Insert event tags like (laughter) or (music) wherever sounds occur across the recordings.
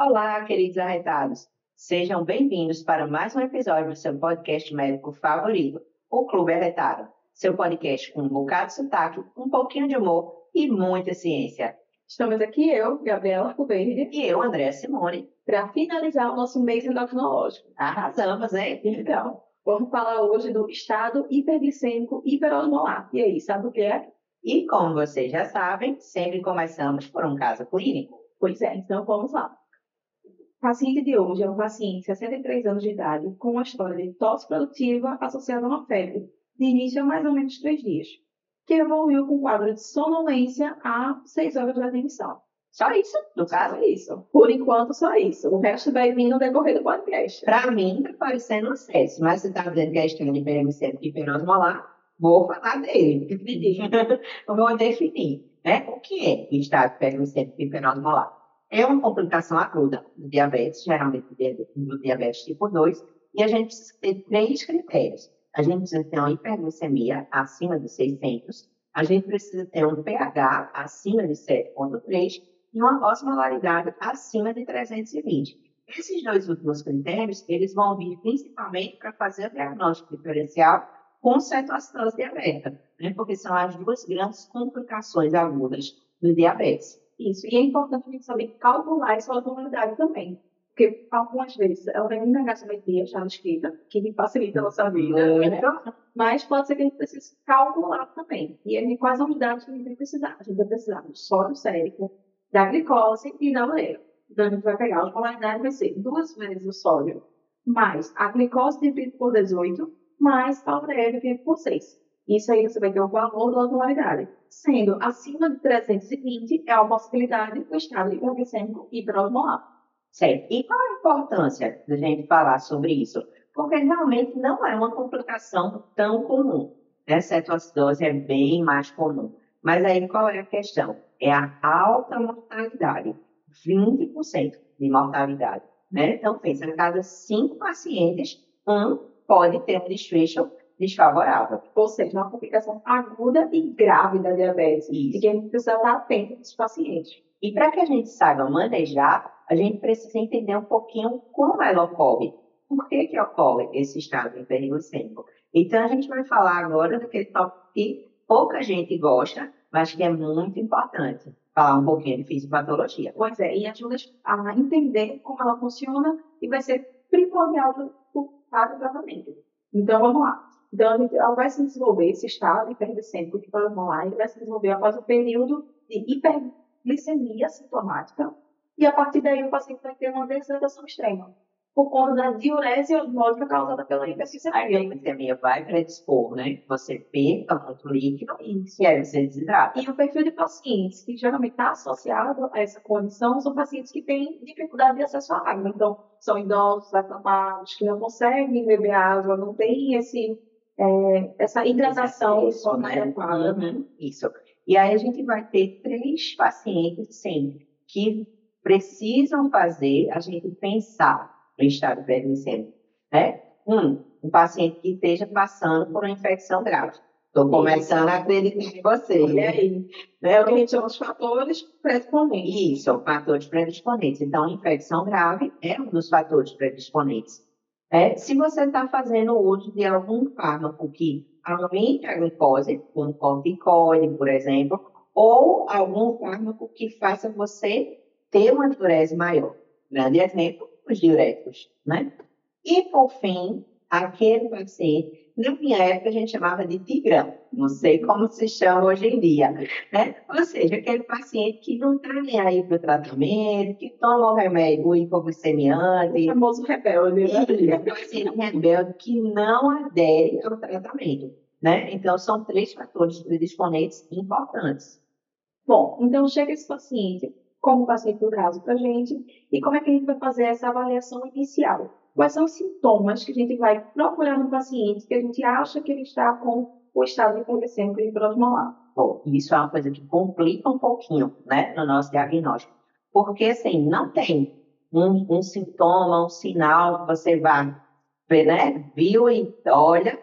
Olá, queridos arretados. Sejam bem-vindos para mais um episódio do seu podcast médico favorito, o Clube Arretado. Seu podcast com um bocado de sotaque, um pouquinho de humor e muita ciência. Estamos aqui eu, Gabriela Coverde, E eu, André Simone. para finalizar o nosso mês endocrinológico. Arrasamos, hein? Então, vamos falar hoje do estado hiperglicêmico hiperosmolar. E aí, sabe o que é? E como vocês já sabem, sempre começamos por um caso clínico. Pois é, então vamos lá. O paciente de hoje é um paciente de 63 anos de idade com uma história de tosse produtiva associada a uma febre, de início a mais ou menos três dias, que evoluiu com quadro de sonolência a 6 horas da admissão. Só isso, no caso. Só isso. Por enquanto, só isso. O resto vai vir no decorrer do podcast. Para mim, tá parecendo sexo, mas você tá é estranho de hiperglicêmico e hiperosmolar, vou falar dele. (laughs) vou definir. Né? O que é estado hiperglicêmico e hiperosmolar? É uma complicação aguda do diabetes, geralmente do diabetes tipo 2, e a gente precisa ter três critérios. A gente precisa ter uma hiperglicemia acima de 600, a gente precisa ter um pH acima de 7,3 e uma osmolaridade acima de 320. Esses dois últimos critérios, eles vão vir principalmente para fazer o diagnóstico diferencial com cetoacidose diabética, né? porque são as duas grandes complicações agudas do diabetes. Isso. E é importante a gente saber calcular essa osmolaridade também. Porque algumas vezes ela vem na gasometria já escrita, que facilita a nossa vida. né? Mas pode ser que a gente precise calcular também. E aí, quais são os dados que a gente vai precisar? A gente vai precisar do sódio sérico, da glicose e da ureia. Então, a gente vai pegar a osmolaridade, vai ser duas vezes o sódio, mais a glicose dividido por 18, mais a ureia dividido por 6. Isso aí você vai ter o valor da osmolaridade. Sendo acima de 320, é a possibilidade do estado hiperglicêmico hiperosmolar. Certo. E qual a importância da gente falar sobre isso? Porque realmente não é uma complicação tão comum. Né? Cetoacidose é bem mais comum. Mas aí qual é a questão? É a alta mortalidade. 20% de mortalidade. Né? Então, pensa, a cada cinco pacientes, um pode ter um desfecho desfavorável. Ou seja, uma complicação aguda e grave da diabetes. E Isso. que a gente precisa estar atento nesses pacientes. E para que a gente saiba manejar, a gente precisa entender um pouquinho como ela ocorre. Por que, que ocorre esse estado hiperglicêmico? Então, a gente vai falar agora daquele tópico que pouca gente gosta, mas que é muito importante. Falar um pouquinho de fisiopatologia. Pois é, e ajuda a entender como ela funciona e vai ser primordial para o tratamento. Então, vamos lá. Então, a gente, ela vai se desenvolver, esse estado hiperglicêmico que vamos lá, ele vai se desenvolver após o período de hiperglicemia sintomática, e a partir daí o paciente vai ter uma desidratação extrema, por conta da diurese osmótica causada pela Aí a hiperglicemia. glicemia vai predispor, né? que Você perca muito líquido e aí você desidrata. E o perfil de pacientes que geralmente está associado a essa condição são pacientes que têm dificuldade de acesso à água. Então, são idosos, acamados, que não conseguem beber água, não têm esse, é, essa hidratação Isso, né? adequada. Uhum, Isso. E aí a gente vai ter três pacientes sempre que precisam fazer a gente pensar no estado hiperglicêmico, né? Um, um paciente que esteja passando por uma infecção grave. Estou começando a acreditar em você. Né? aí, Né? o que a gente chama de fatores predisponentes. Isso, fatores predisponentes. Então, infecção grave é um dos fatores predisponentes. É, se você está fazendo uso de algum fármaco que aumente a glicose, como corticoide, por exemplo, ou algum fármaco que faça você ter uma diurese maior. Grande exemplo, os diuréticos, né? E, por fim, aquele paciente, na minha época a gente chamava de tigrão, não sei como se chama hoje em dia, né? Ou seja, aquele paciente que não está nem aí para o tratamento, que toma o remédio O hipoglicemiante, famoso rebelde, né? e é paciente rebelde que não adere ao tratamento, né? Então, são três fatores predisponentes importantes. Bom, então chega esse paciente, como o paciente do caso para a gente, e como é que a gente vai fazer essa avaliação inicial? Quais são os sintomas que a gente vai procurar no paciente que a gente acha que ele está com o estado hiperglicêmico e hiperosmolar? Bom, isso é uma coisa que complica um pouquinho, né, no nosso diagnóstico. Porque, assim, não tem um, um sintoma, um sinal que você ver, né, viu e olha,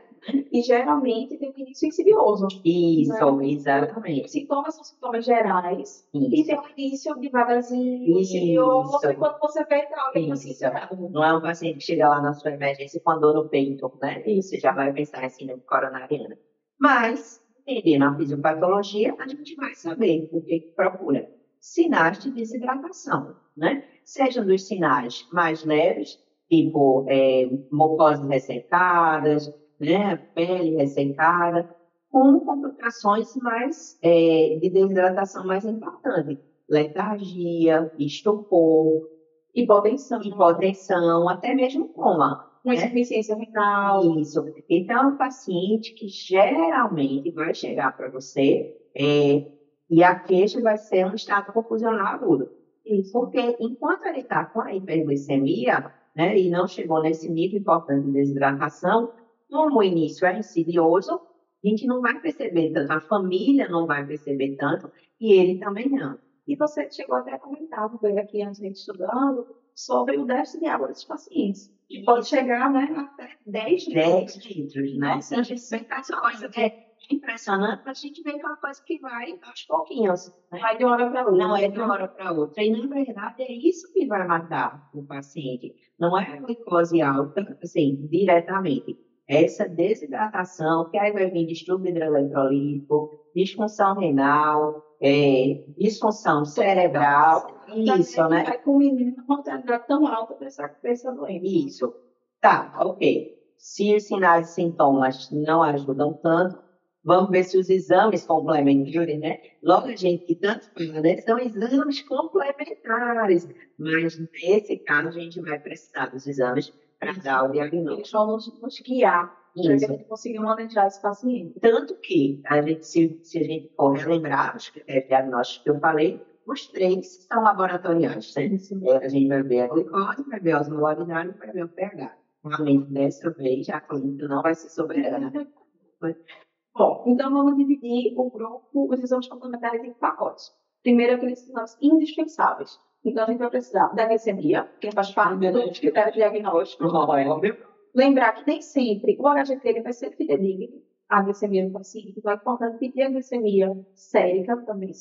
E geralmente tem um início insidioso. Isso, exatamente. Os sintomas são sintomas gerais. E Isso. tem um início devagarzinho, Isso. insidioso, e quando você vê, tá alguém assim, Isso. Não é um paciente que chega lá na sua emergência com a dor no peito, né? Isso. Você já vai pensar em síndrome coronariana. Mas, entendendo a fisiopatologia, a gente vai saber o que que procura. Sinais de desidratação, né? Sejam dos sinais mais leves, tipo é, mucosas ressecadas, né? Pele ressecada, com complicações mais é, de desidratação mais importantes. Letargia, estupor, hipotensão, hipotensão, até mesmo coma. uma né? insuficiência renal. Isso. Então, é um paciente que geralmente vai chegar para você é, e a queixa vai ser um estado confusional agudo. Isso. Porque enquanto ele está com a hiperglicemia, né, e não chegou nesse nível importante de desidratação, como o início é insidioso, a gente não vai perceber tanto, a família não vai perceber tanto, e ele também não. E você chegou até a comentar, veio aqui antes de gente estudando, sobre o déficit de água desses pacientes. Que pode chegar né, até 10 10 litros. litros, né? Nossa, a gente vê essa coisa que é impressionante, mas a gente vê que é uma coisa que vai aos pouquinhos. Né? Vai de uma hora para outra. Não é de uma hora para outra. E, na verdade, é isso que vai matar o paciente. Não é a glicose alta, assim, diretamente. Essa desidratação, que aí vai vir distúrbio hidroeletrolítico, disfunção renal, é, disfunção cerebral. Isso, né? Vai culminar uma mortalidade tão alta para essa, doença. Isso. Tá, ok. Se os sinais e sintomas não ajudam tanto, vamos ver se os exames complementares, né? Logo a gente que tanto fala, né? São exames complementares. Mas nesse caso a gente vai precisar dos exames para dar o diagnóstico. Eles vão nos, guiar para que a gente consiga manejar esse paciente. Tanto que, a gente, se, se a gente for relembrar os critérios diagnósticos que eu falei, os três são laboratoriais. Né? É, a gente vai ver a glicose, vai ver a osmolaridade e vai ver o pH. Realmente, dessa vez, a clínica não vai ser soberana. (laughs) Bom, então vamos dividir o grupo, os exames complementares em pacotes. Primeiro, aqueles exames indispensáveis. Então, a gente vai precisar da glicemia, que faz parte dos critérios diagnósticos. Lembrar que nem sempre o HGT vai ser fidedigno à glicemia do paciente. Então, é importante pedir a glicemia sérica também.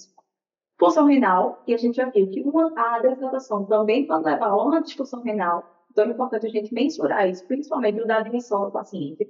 Função renal, que a gente já viu que uma, a desidratação também pode levar a uma disfunção renal. Então, é importante a gente mensurar isso, principalmente da admissão do paciente.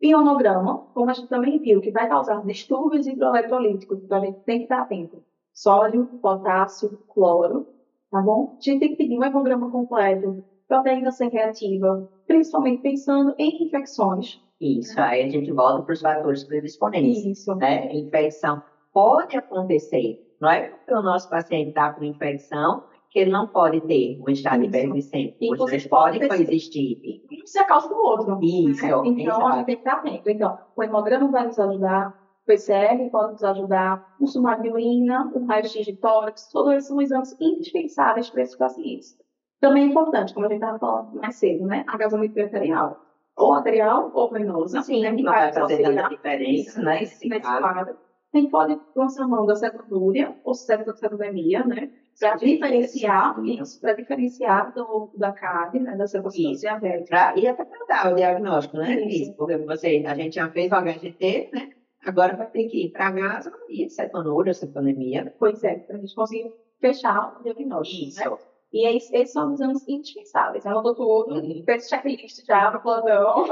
Ionograma, como a gente também viu, que vai causar distúrbios hidroeletrolíticos, então a gente tem que estar atento. Sódio, potássio, cloro, tá bom? A gente tem que pedir um hemograma completo, proteína C reativa, principalmente pensando em infecções. Isso, aí a gente volta para os fatores predisponentes. Isso. Né? Infecção pode acontecer. Não é porque o nosso paciente está com infecção que ele não pode ter um estado hiperglicêmico. Inclusive, pode coexistir. Isso é a causa do outro. Isso, né? Então, exato. a gente tem que estar atento. Então, o hemograma vai nos ajudar, PCR pode nos ajudar, o sumário de urina, o raio-x de tórax, todos esses são exames indispensáveis para esses pacientes. Também é importante, como a gente estava falando mais cedo, né? A gasometria arterial. Ou arterial ou venosa. Sim, né? Que vai fazer tanta diferença, né? nesse, caso. quadro. A gente pode lançar mão da cetodúria ou cetocetomia, né? Para diferenciar para diferenciar do, da CAD, né? Da cetocitose Isso. diabética. Pra, e até para dar o diagnóstico, né? Isso. Isso. Porque você, a gente já fez o HGT, né? Agora vai ter que ir para gaso e cetonúria, cetonemia. Pois é, para a gente conseguir fechar o diagnóstico. Isso. Né? E esses são os exames indispensáveis. Anotou tudo, Uhum. fez checklist já no plantão.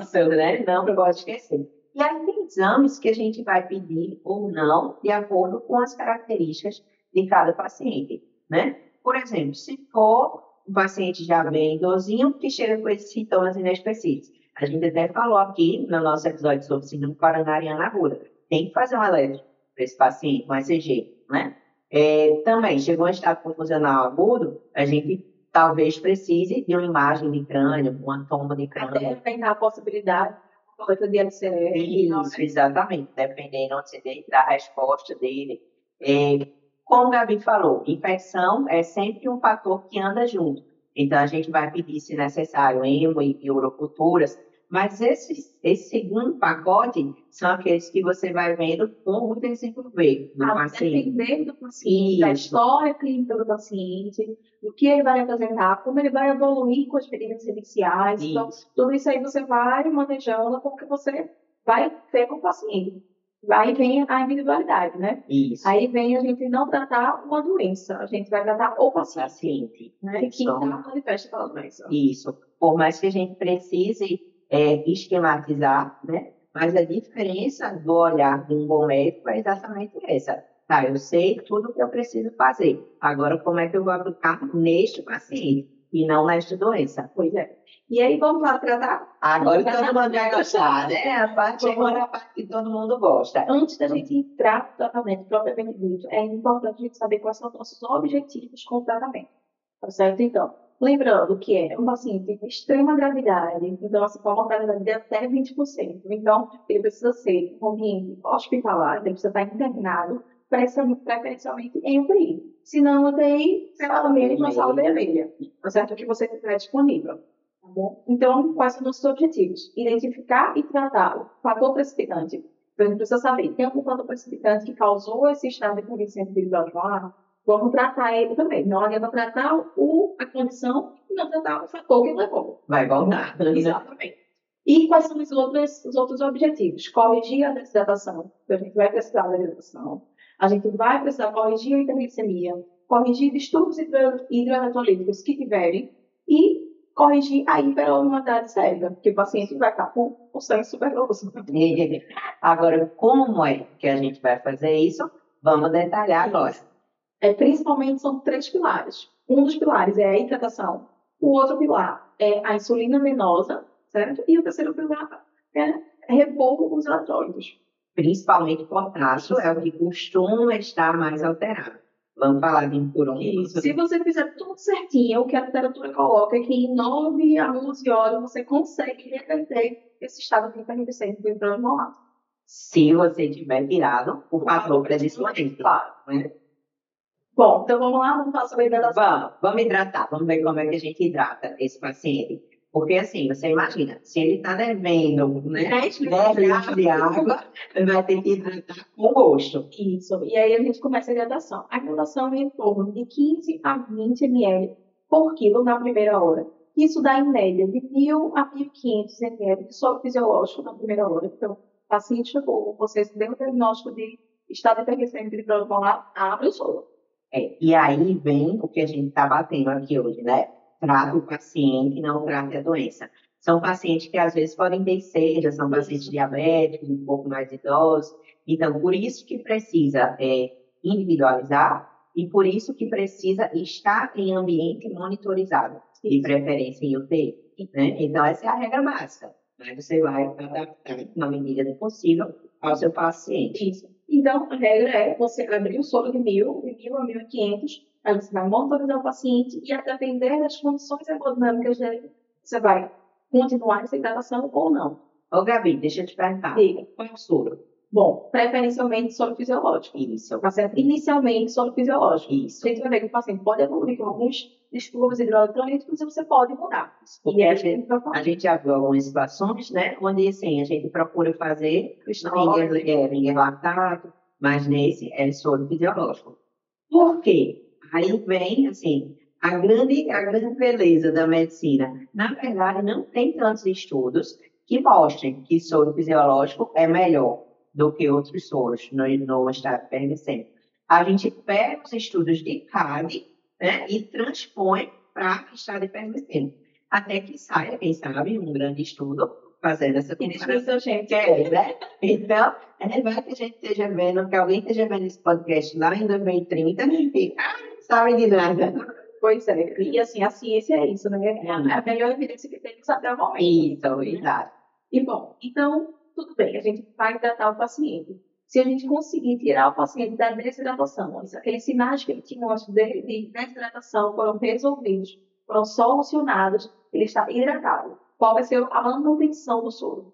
Isso, né? Não pode esquecer. E aí tem exames que a gente vai pedir ou não, de acordo com as características de cada paciente, né? Por exemplo, se for um paciente já bem idosinho que chega com esses sintomas inespecíficos. A gente até falou aqui no nosso episódio sobre síndrome coronariana aguda. Tem que fazer um eletro para esse paciente, um ECG, né? É, também, chegou em estado confusional agudo, a gente talvez precise de uma imagem de crânio, uma toma de crânio. Até tentar a possibilidade de coleta de LCR. Isso, exatamente, dependendo onde você tem da resposta dele. É, como o Gabi falou, infecção é sempre um fator que anda junto. Então, a gente vai pedir, se necessário, hemo e uroculturas, Mas esse, esse segundo pacote são aqueles que você vai vendo como desenvolver no A paciente. depender do paciente, da Isso. história clínica do paciente, do que ele vai apresentar, como ele vai evoluir com as experiências iniciais. Então, Isso. tudo isso aí você vai manejando porque você vai ter com o paciente. Aí vem a individualidade, né? Isso. Aí vem a gente não tratar uma doença, a gente vai tratar o paciente, paciente. né? Que Isso. está manifesta pela doença. Isso. Por mais que a gente precise é, esquematizar, né? Mas a diferença do olhar de um bom médico é exatamente essa. Tá, eu sei tudo o que eu preciso fazer. Agora, como é que eu vou aplicar neste paciente e não nesta doença? Pois é. E aí vamos lá tratar Agora todo mundo vai gostar, né? A parte chegou na parte que todo mundo gosta. Antes da gente entrar no tratamento propriamente dito, é importante a gente saber quais são os nossos objetivos com o tratamento. Tá certo? Então, lembrando que é um paciente de extrema gravidade, então, assim, com uma mortalidade de até 20%. Então, ele precisa ser um ambiente hospitalar, ele precisa estar internado, preferencialmente em UTI. Se não, UTI, pelo menos na sala vermelha. Tá certo? Que você tiver disponível. Tá bom? Então, quais são os nossos objetivos? Identificar e tratar o fator precipitante. Então, a gente precisa saber, tem algum fator precipitante que causou esse estado de condição de lá? Vamos tratar ele também. Não adianta tratar o, a condição e não tratar o fator que levou. Vai voltar. Exatamente. E quais são os outros, os outros objetivos? Corrigir a desidratação. Então, a gente vai precisar da hidratação. A gente vai precisar corrigir a hiperglicemia, corrigir distúrbios hidro- hidroeletrolíticos que tiverem e corrigir a hiperosmolaridade sérica, porque o paciente vai estar com o sangue superoso. (laughs) Agora, como é que a gente vai fazer isso? Vamos detalhar agora. É, principalmente são três pilares. Um dos pilares é a hidratação, o outro pilar é a insulina venosa, certo? E o terceiro pilar é repor os eletrólitos. Principalmente potássio é o que costuma estar mais alterado. Vamos falar de um por um. Isso. Se você fizer tudo certinho, o que a literatura coloca é que em 9 a 11 horas você consegue reverter esse estado de hiperglicemia do hidromolar. Se você tiver virado o fator predisponente. Claro. né? Bom, então vamos lá, vamos falar sobre a hidratação. Vamos, vamos hidratar, vamos ver como é que a gente hidrata esse paciente. Porque assim, você imagina, se ele está devendo, né? 10 10 litros de água, ele vai ter que hidratar com gosto. Isso. E aí a gente começa a hidratação. A hidratação é em torno de 15 a 20 ml por quilo na primeira hora. Isso dá em média de 1.000 a 1.500 ml de soro fisiológico na primeira hora. Então, o paciente chegou, você deu o diagnóstico de estado de plasmolar, abre o soro. É, e aí vem o que a gente está batendo aqui hoje, né? Trata o paciente, não trata a doença. São pacientes que às vezes podem ter sede, são pacientes diabéticos, um pouco mais idosos. Então, por isso que precisa é, individualizar e por isso que precisa estar em ambiente monitorizado, de preferência em UTI. Né? Então, essa é a regra básica. Né? Você vai adaptar, na medida do possível, ao seu paciente. Isso. Então, a regra é você abrir o soro de 1.000, de 1.000 a 1.500, aí você vai monitorizar o paciente e, a depender das condições hemodinâmicas dele, você vai continuar essa hidratação ou não. Ô, Gabi, deixa eu te perguntar. Diga. Qual é o soro? Bom, preferencialmente soro fisiológico. Isso. Tá certo? Inicialmente, soro fisiológico. Isso. A gente vai ver que o paciente pode evoluir com alguns distúrbios hidroeletrolíticos e você pode mudar. Porque E a aí, gente, falar. a gente já viu algumas situações, né? Onde, assim, a gente procura fazer ringer, é, lactato, mas nesse é soro fisiológico. Por quê? Aí vem, assim, a grande, a grande beleza da medicina. Na verdade, não tem tantos estudos que mostrem que soro fisiológico é melhor do que outros soros no, no estado permicêmico. A gente pega os estudos de CAD né, e transpõe para o estado permicêmico. Até que saia, quem sabe, um grande estudo fazendo essa comparação. gente. É, né? Então, é vai que a gente esteja vendo, que alguém esteja vendo esse podcast lá em 2030 e ah, não sabe de nada. Pois é. E assim, a ciência é isso, né? É a a melhor evidência que temos até o momento. Isso, exato. E bom, então, tudo bem, a gente vai hidratar o paciente. Se a gente conseguir tirar o paciente da desidratação, aqueles sinais que ele tinha antes de, de desidratação foram resolvidos, foram solucionados, ele está hidratado. Qual vai ser a manutenção do soro?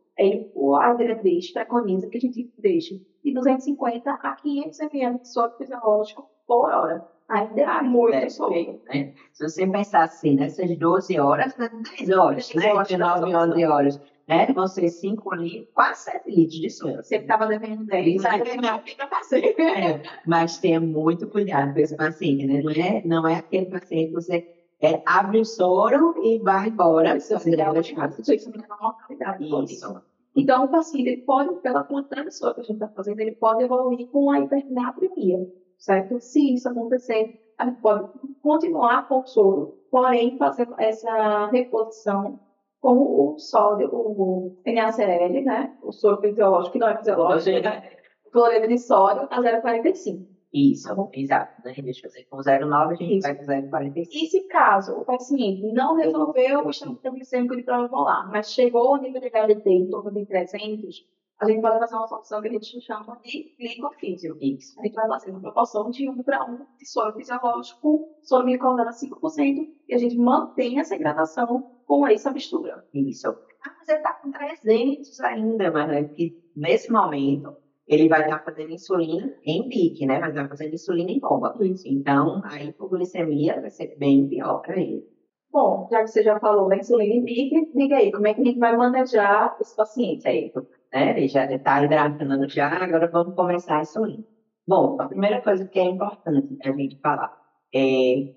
O- a diretriz preconiza que a gente deixe de 250 a 500 ml de soro fisiológico por hora. Ainda é muito Deve soro. né? Se você pensar assim, nessas 12 horas, né, 10 horas, 10 né? horas, De 9 e 10 horas. 11 horas. Né? Ser 5 litros, quase 7 litros de soro. Você estava devendo 10, aí não fica fazer. É, mas tenha muito cuidado com esse paciente, né? Não é, não é aquele paciente que você é, abre o soro e vai embora. Isso é uma mortalidade. Isso. Então, o paciente ele pode, pela quantidade de soro que a gente está fazendo, ele pode evoluir com a hipernatremia, certo? Se isso acontecer, a gente pode continuar com o soro, porém fazer essa reposição com o sódio, o NaCl, né? O soro fisiológico, que não é fisiológico, né? O cloreto de sódio a 0,45. Isso, exato. Né? Deixa eu fazer com 0,9, a gente vai com 0,45. E se caso o paciente não resolveu o estamento glicêmico de prova molar, mas chegou ao nível de HDT em torno de 300, a gente pode fazer uma solução que a gente chama de glicofísio. Isso. A gente vai fazer uma proporção de 1 para 1 de soro fisiológico, soro glicosidado 5%, e a gente mantém essa hidratação com essa mistura. Isso. Ah, mas ele está com 300 ainda, mas é que nesse momento ele vai estar fazendo insulina em pique, né? Vai estar fazendo insulina em bomba. Isso. Então, a hipoglicemia vai ser bem pior para ele. Bom, já que você já falou da insulina em pique, diga aí, como é que a gente vai manejar esse paciente aí? Né? Ele já está hidratando já, agora vamos começar a insulina. Bom, a primeira coisa que é importante a gente falar é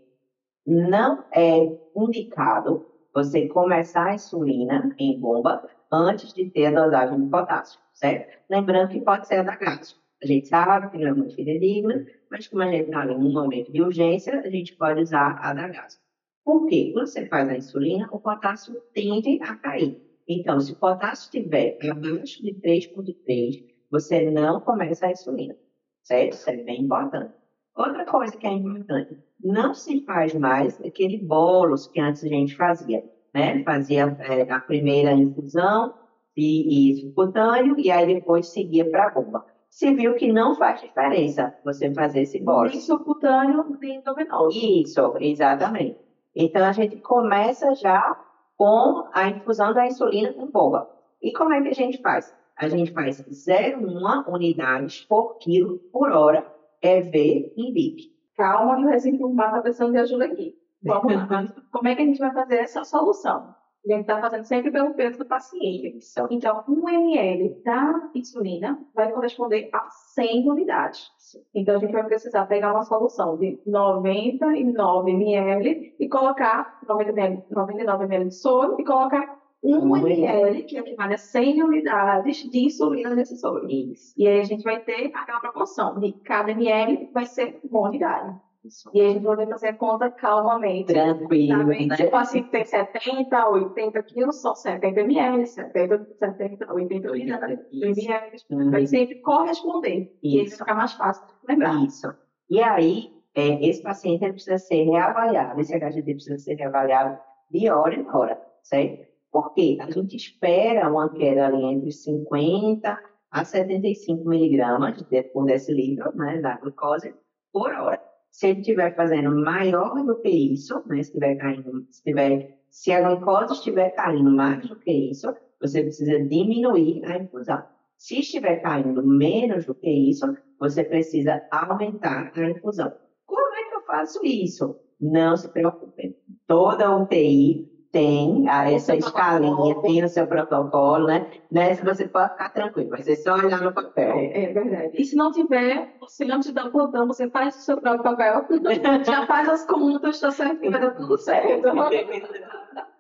não é indicado você começar a insulina em bomba antes de ter a dosagem de potássio, certo? Lembrando que pode ser a da gás. A gente sabe que não é muito fidedigna, mas como a gente está em um momento de urgência, a gente pode usar a da gás. Por quê? Quando você faz a insulina, o potássio tende a cair. Então, se o potássio estiver abaixo de 3,3, você não começa a insulina, certo? Isso é bem importante. Outra coisa que é importante, não se faz mais aquele bolos que antes a gente fazia, né? Fazia é, a primeira infusão e, e subcutâneo e aí depois seguia para a bomba. Se viu que não faz diferença você fazer esse bolos. Nem subcutâneo, nem endovenoso. Isso, exatamente. Então a gente começa já com a infusão da insulina com bomba. E como é que a gente faz? A gente faz 0,1 unidades por quilo por hora EV em BIP. Calma, que o Resinfumar está precisando de ajuda aqui. Vamos lá. (laughs) Como é que a gente vai fazer essa solução? A gente está fazendo sempre pelo peso do paciente. Então, 1 ml da insulina vai corresponder a 100 unidades. Então, a gente vai precisar pegar uma solução de 99 ml e colocar 99 ml de soro e colocar 1 ml, que equivale a 100 unidades de insulina nesse soro. Isso. E aí a gente vai ter aquela proporção de cada ml vai ser uma unidade. Isso. E a gente vai fazer a conta calmamente. Tranquilo, né? Se o paciente tem 70, 80 quilos, são 70 ml, 70, 70, 80 unidades Isso. ml. Uhum. Vai sempre corresponder. E aí vai Isso. ficar mais fácil de lembrar. Isso. E aí, é, esse paciente precisa ser reavaliado, esse HGT precisa ser reavaliado de hora em hora, certo? Porque a gente espera uma queda ali entre 50 a 75 miligramas por decilitro né, da glucose por hora. Se ele estiver fazendo maior do que isso, né, se estiver caindo, se, tiver, se a glucose estiver caindo mais do que isso, você precisa diminuir a infusão. Se estiver caindo menos do que isso, você precisa aumentar a infusão. Como é que eu faço isso? Não se preocupe. Toda UTI tem a- essa escalinha, tem o seu protocolo, né? Nessa você pode ficar tranquilo, vai ser só olhar no papel. É, é verdade. E se não tiver, você antes o plantão, você faz o seu próprio papel, (laughs) já faz as contas, tá certo? Que vai dar tudo certo. (laughs)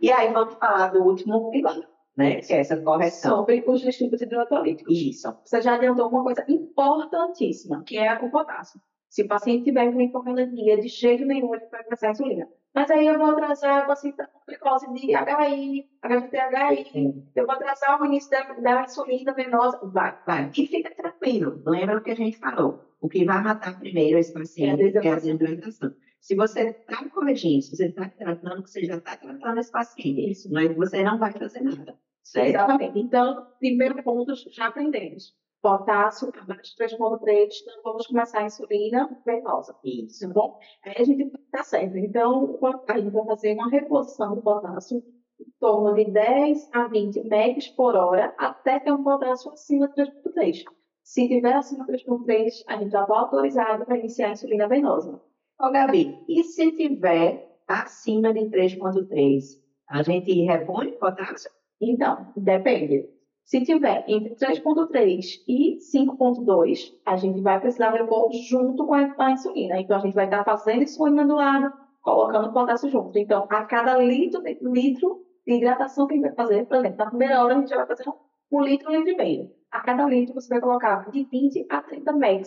E aí vamos falar do último pilar, né? Que é essa correção. Sobre os distúrbios hidrotolíticos. Isso. Você já adiantou uma coisa importantíssima, que é o potássio. Se o paciente tiver com hipocalemia, de jeito nenhum ele vai a insulina. Mas aí eu vou atrasar o paciente tá com glicose de HI, HGT-HI, eu vou atrasar o início da, da insulina venosa. Vai. Vai. E fica tranquilo. Lembra o que a gente falou. O que vai matar primeiro esse É paciente é a desidratação. Se você está corrigindo, se você está tratando, você já está tratando esse paciente. Isso. Não é você não vai fazer nada. Certo? Exatamente. Então, primeiro ponto, já aprendemos. Potássio abaixo de 3,3, então vamos começar a insulina venosa. Isso. Tá bom? Aí a gente tá certo. Então, a gente vai fazer uma reposição do potássio em torno de 10 a 20 megas por hora até ter um potássio acima de 3,3. Se tiver acima de 3,3, a gente já está autorizado para iniciar a insulina venosa. Ô, Gabi, e se tiver acima de 3,3, a gente repõe potássio? Então, depende. Se tiver entre 3,3 e 5,2, a gente vai precisar repor junto com a insulina. Então, a gente vai estar fazendo insulina do lado, colocando potássio junto. Então, a cada litro, litro de hidratação que a gente vai fazer, por exemplo, na primeira hora a gente vai fazer um litro, um litro e meio. A cada litro você vai colocar de 20 a 30 mg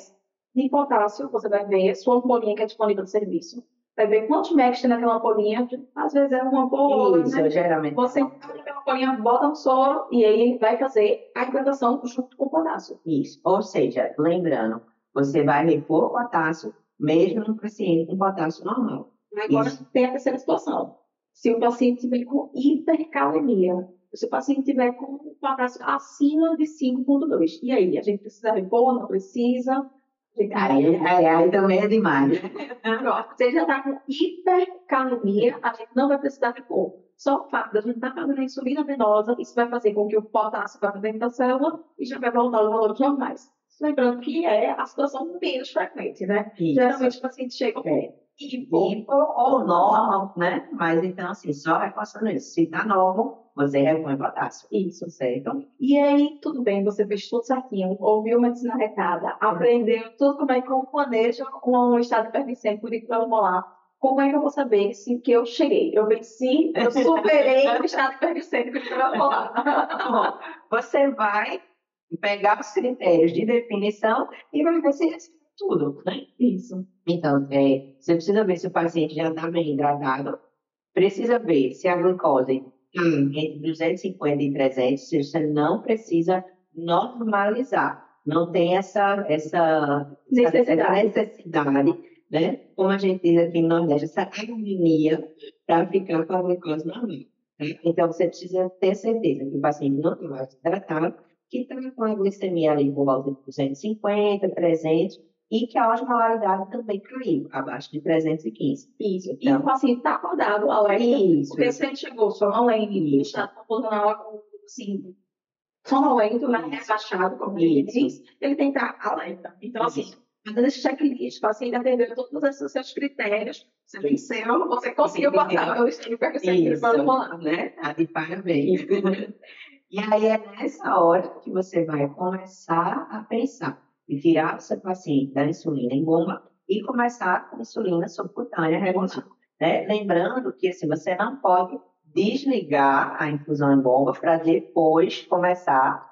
de potássio, você vai ver sua ampolinha que é disponível no serviço. Vai ver quantos megs tem naquela ampolinha. Às vezes é uma ampola, Isso, né? geralmente. Você naquela ampolinha, bota no soro e aí ele vai fazer a hidratação junto com o potássio. Isso. Ou seja, lembrando, você vai repor potássio mesmo no paciente com potássio normal. Agora Isso. tem a terceira situação. Se o paciente tiver com hipercalemia, se o paciente tiver com potássio acima de 5,2, e aí? A gente precisa repor, não precisa? Aí, aí, aí também é demais. (laughs) Ele já está com hipercalemia, a gente não vai precisar de cor. Só o fato da gente estar fazendo a insulina venosa, isso vai fazer com que o potássio vá para dentro da célula e já vai voltar aos valores normais. Lembrando que é a situação menos frequente, né? Isso. Geralmente o paciente chega com É. Hipo ou normal, né? Mas então, assim, só reforçando isso. Se tá novo, você repõe potássio. Isso. Certo? E aí, tudo bem, você fez tudo certinho, ouviu medicina retada, aprendeu tudo como é que eu manejo um estado de molar. Como é que eu vou saber se que eu cheguei? Eu venci, eu superei o estado hiperglicêmico de molar. Você vai pegar os critérios de definição e vai ver se tudo, né? Isso. Então, é, você precisa ver se o paciente já está bem hidratado, precisa ver se a glucose está entre 250 e 300, se você não precisa normalizar. Não tem essa, essa Necessidade. essa necessidade, né? Como a gente diz aqui no Nordeste, essa agonia para ficar com a glucose normal. né? Então, você precisa ter certeza que o paciente não está hidratado, que está com a glicemia ali por volta de 250, 300, e que a osmolaridade também caiu, abaixo de 315. Isso. E Então- o paciente está acordado, alerta. Isso. Porque se ele chegou sonolento, está funcional, assim, sonolento, né? Rebaixado, como ele diz, ele tem que estar alerta. Então, assim, fazendo esse checklist, o paciente atendeu todos esses seus critérios, você venceu, você conseguiu passar pelo estilo molar. né? Tá de parabéns. (laughs) e aí é nessa hora que você vai começar a pensar em tirar o seu paciente da insulina em bomba e começar com insulina subcutânea regular. Né? Lembrando que assim, você não pode desligar a infusão em bomba para depois começar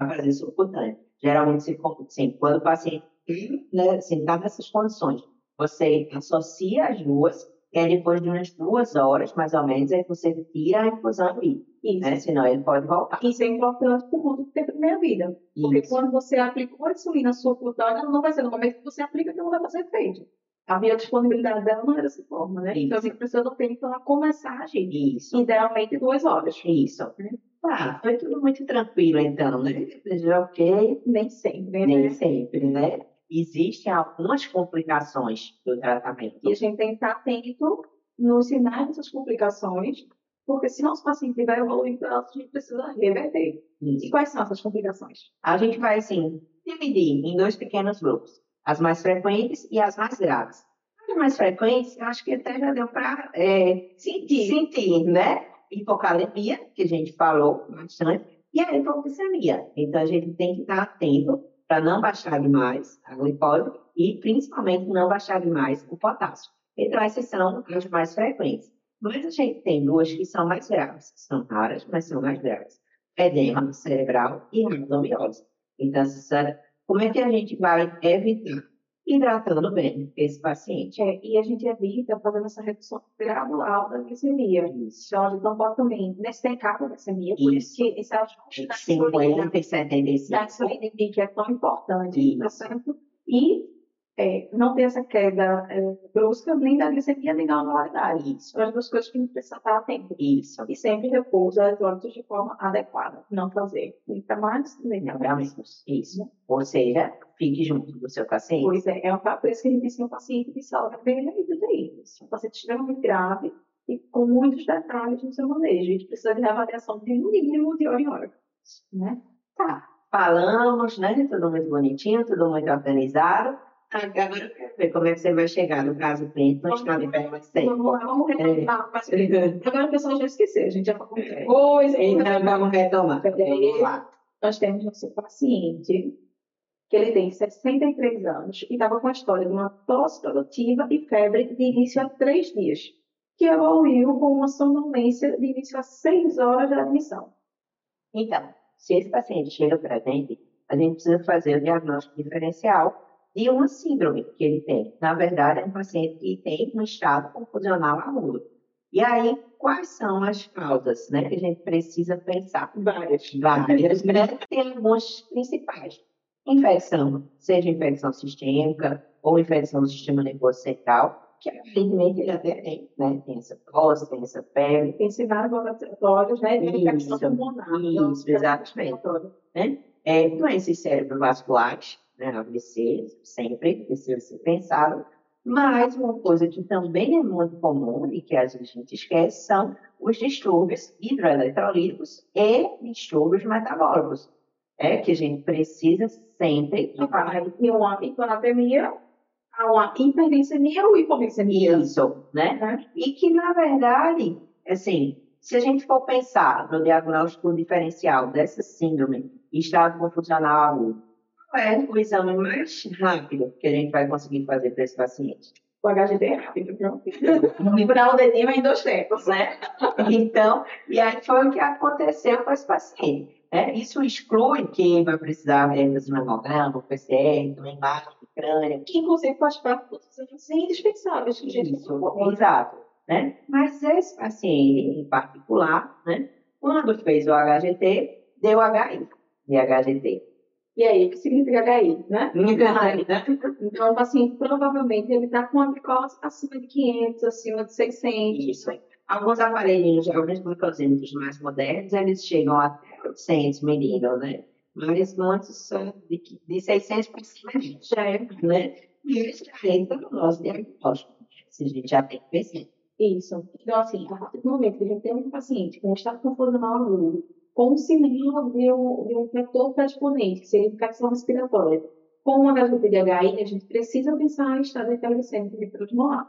a fazer subcutânea. Geralmente, se, assim, quando o paciente né, assim, está nessas condições, você associa as duas, e aí depois de umas duas horas, mais ou menos, aí você tira a infusão ali, Isso. né? Senão ele pode voltar. Isso é importante por conta do tempo da minha vida. Porque Isso. quando você aplicou a insulina subcutânea, não vai ser no momento que você aplica que não vai fazer efeito. A biodisponibilidade dela não era dessa forma, né? Então a Isso. gente precisa do tempo para começar a agir. Isso. Idealmente duas horas. Isso. Tá, foi tudo muito tranquilo, então, né? Já ok, Nem sempre, nem né? sempre, né? Existem algumas complicações do tratamento. E a gente tem que estar atento nos sinais dessas complicações, porque se nosso paciente vai evoluindo, a gente precisa reverter. E Isso. quais são essas complicações? A gente vai, assim, dividir em dois pequenos grupos. As mais frequentes e as mais graves. As mais frequentes, eu acho que até já deu para Sentir. sentir, né? Hipocalemia, que a gente falou bastante, e a hipoglicemia. Então, a gente tem que estar atento para não baixar demais a glicose e, principalmente, não baixar demais o potássio. Então, essas são as mais frequentes. Mas a gente tem duas que são mais graves. São raras, mas são mais graves. Edema cerebral e rabdomiose. Então, essa- como é que a gente vai evitar? Hidratando bem esse paciente. É, e a gente evita fazendo essa redução gradual da glicemia. Então, a gente não pode também destacar a glicemia, por isso que esse ajuste da insulina, 50 e 75. da insulina pico é tão importante, Isso. tá certo? E é, não ter essa queda é, brusca nem da glicemia, nem da anualidade. Isso, São as duas coisas que a gente precisa estar atento. isso. E sempre repor os eletrônitos de forma adequada. Não fazer nem para mais, nem para menos. Isso. Ou seja, fique junto do seu paciente. Pois é, é um, isso que a gente ensina o paciente de sala vermelha e do é um paciente extremamente grave e com muitos detalhes no seu manejo. A gente precisa de avaliação de no mínimo de hora em hora. Né? Tá. Falamos, né? Tudo muito bonitinho, tudo muito organizado. Agora eu quero ver como é que você vai chegar no caso clínico no estado hiperglicêmico. Vamos lá, vamos retomar. mas, Agora o pessoal já esqueceu, a gente já falou muita coisa. Então vamos retomar. Vamos lá. Nós temos nosso paciente que ele tem 63 anos e estava com a história de uma tosse produtiva e febre de início a três dias, que evoluiu com uma sonolência de início a seis horas de admissão. Então, se esse paciente chega para a gente, a gente precisa fazer o diagnóstico diferencial de uma síndrome que ele tem. Na verdade, é um paciente que tem um estado confusional agudo. E aí, quais são as causas né, que a gente precisa pensar? Várias. Várias, né? Tem algumas principais. Infecção, seja infecção sistêmica ou infecção do sistema nervoso central, que evidentemente ele até tem, né? Tem essa tosse, tem essa febre. Tem vários laboratórios, né? De infecção pulmonar. isso, exatamente. Né? É, doenças cerebrovasculares, né? AVC, sempre precisa ser pensado. Mas uma coisa que também é muito comum e que às vezes a gente esquece são os distúrbios hidroeletrolíticos e distúrbios metabólicos. É que a gente precisa sempre Vai ter uma hiponatremia, há uma hiperglicemia ou hipoglicemia. isso, né? Né? E que, na verdade, assim, se a gente for pensar no diagnóstico diferencial dessa síndrome, estado confusional agudo, é o exame mais rápido que a gente vai conseguir fazer para esse paciente? O HGD é rápido, pronto. Furar o dedinho em dois tempos, né? Então, e aí foi o que aconteceu com esse paciente. Né? Isso exclui que vai precisar ver esse mamograma, PCR, imagem de crânio, Que inclusive faz parte dos exames indispensáveis que a gente Isso, exato. Né? Mas esse paciente em particular, né, quando fez o HGT, deu HI de HGT. E aí, o que significa HI, né? né? Então, o paciente provavelmente ele está com a glicose acima de 500, acima de 600. Isso. Alguns aparelhinhos, alguns glucosímetros mais modernos, eles chegam até 800 milímetros, né? Mas muitos são de, qui- de 600 para cima, já é, né? E isso já entra no nosso diagnóstico. Se a gente já tem PC. Isso. Então, assim, a partir do momento que a gente tem um paciente com um estado confusional agudo, com um sinal de um, vetor predisponente, que seria infecção respiratória, com um HGT de HI, a gente precisa pensar em estado de prodimolar.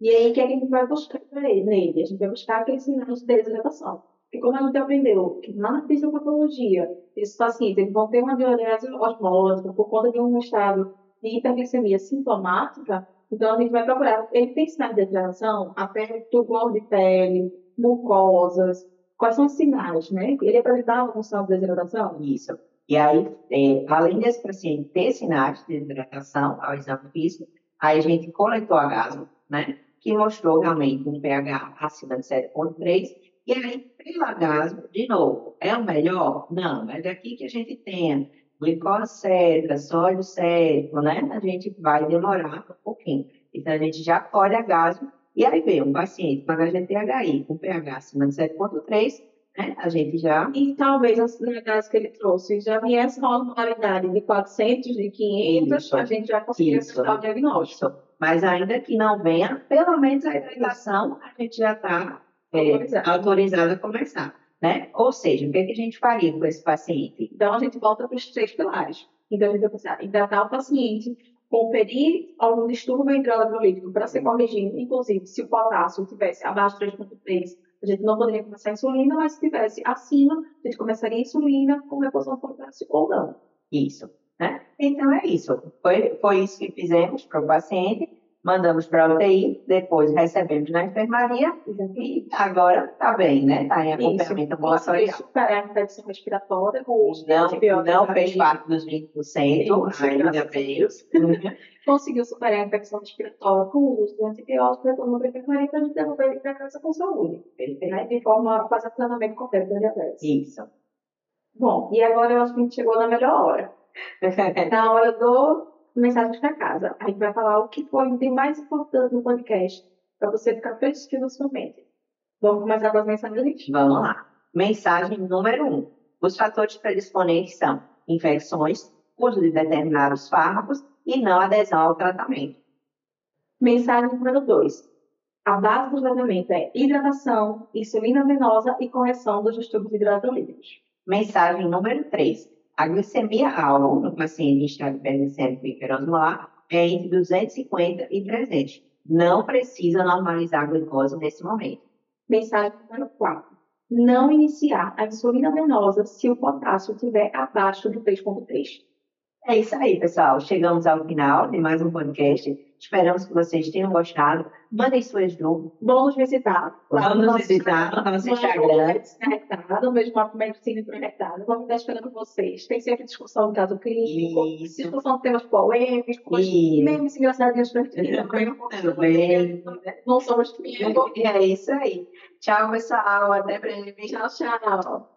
E aí, o que, é que a gente vai buscar nele? A gente vai buscar aqueles sinais de desidratação. Porque como a gente aprendeu que lá na fisiopatologia, esses pacientes eles vão ter uma diurese osmótica por conta de um estado de hiperglicemia sintomática, então a gente vai procurar. Ele tem sinais de desidratação, a pele, tubulor de pele, mucosas. Quais são os sinais, né? Ele apresentava algum sinal de desidratação? Isso. E aí, é, além desse paciente ter sinais de desidratação ao exame físico, aí a gente coletou a gaso, né? Que mostrou realmente um pH acima de 7,3. E aí, pela gaso, de novo, é o melhor? Não, é daqui que a gente tem glicose sérica, sódio sérico, né? A gente vai demorar um pouquinho. Então, a gente já colhe a gaso. E aí vem um paciente com HGTHI com pH acima de 7,3, né? A gente já E talvez as negais que ele trouxe já viesse uma normalidade de 400, de 500, Isso. a gente já conseguia acertar o diagnóstico. Isso. Mas ainda que não venha, pelo menos a hidratação a gente já está Autorizado. autorizado a começar. Né? Ou seja, o que, que a gente faria com esse paciente? Então, a gente volta para os três pilares. Então, a gente vai pensar em tratar o paciente, conferir algum distúrbio hidroeletrolítico para ser corrigido, inclusive, se o potássio estivesse abaixo de 3,3, a gente não poderia começar a insulina, mas se estivesse acima, a gente começaria a insulina com reposição de potássio ou não. Isso. Né? Então é isso. Foi, foi isso que fizemos para o paciente. Mandamos para a UTI, depois recebemos na enfermaria e agora está bem, né? Está em acompanhamento Conseguiu ambulatorial. superar a infecção respiratória com o uso de Não, não fez parte dos 20%, Isso, ainda veio. Deus. conseguiu superar a infecção respiratória com o uso de antibióticos, retornou para a enfermaria para devolver ele para casa com saúde, né? de forma a fazer tratamento completo da diabetes. Isso. Bom, e agora eu acho que a gente chegou na melhor hora. (laughs) Na hora do mensagens para casa. A gente vai falar o que foi de mais importante no podcast, para você ficar fresquinho na sua mente. Vamos começar com as mensagens? Vamos lá. Mensagem número um. Os fatores predisponentes são infecções, uso de determinados fármacos e não adesão ao tratamento. Mensagem número 2. A base do tratamento é hidratação, insulina venosa e correção dos distúrbios hidroeletrolíticos. Mensagem número 3. A glicemia alvo no paciente em estado hiperglicêmico hiperosmolar é entre 250 e 300. Não precisa normalizar a glicose nesse momento. Mensagem número 4. Não iniciar a insulina venosa se o potássio estiver abaixo do 3,3. É isso aí, pessoal. Chegamos ao final de mais um podcast. Esperamos que vocês tenham gostado. Mandem suas dúvidas. Vamos visitar lá Vamos no nosso visitar no nosso Instagram. Conectado, mesmo Papo Medicina Conectado. Vamos estar esperando vocês. Tem sempre discussão do caso clínico, Isso. discussão de temas polêmicos, memes engraçadinhos para Também. Não somos filhos. É isso aí. Tchau, pessoal. Até breve. Tchau, tchau.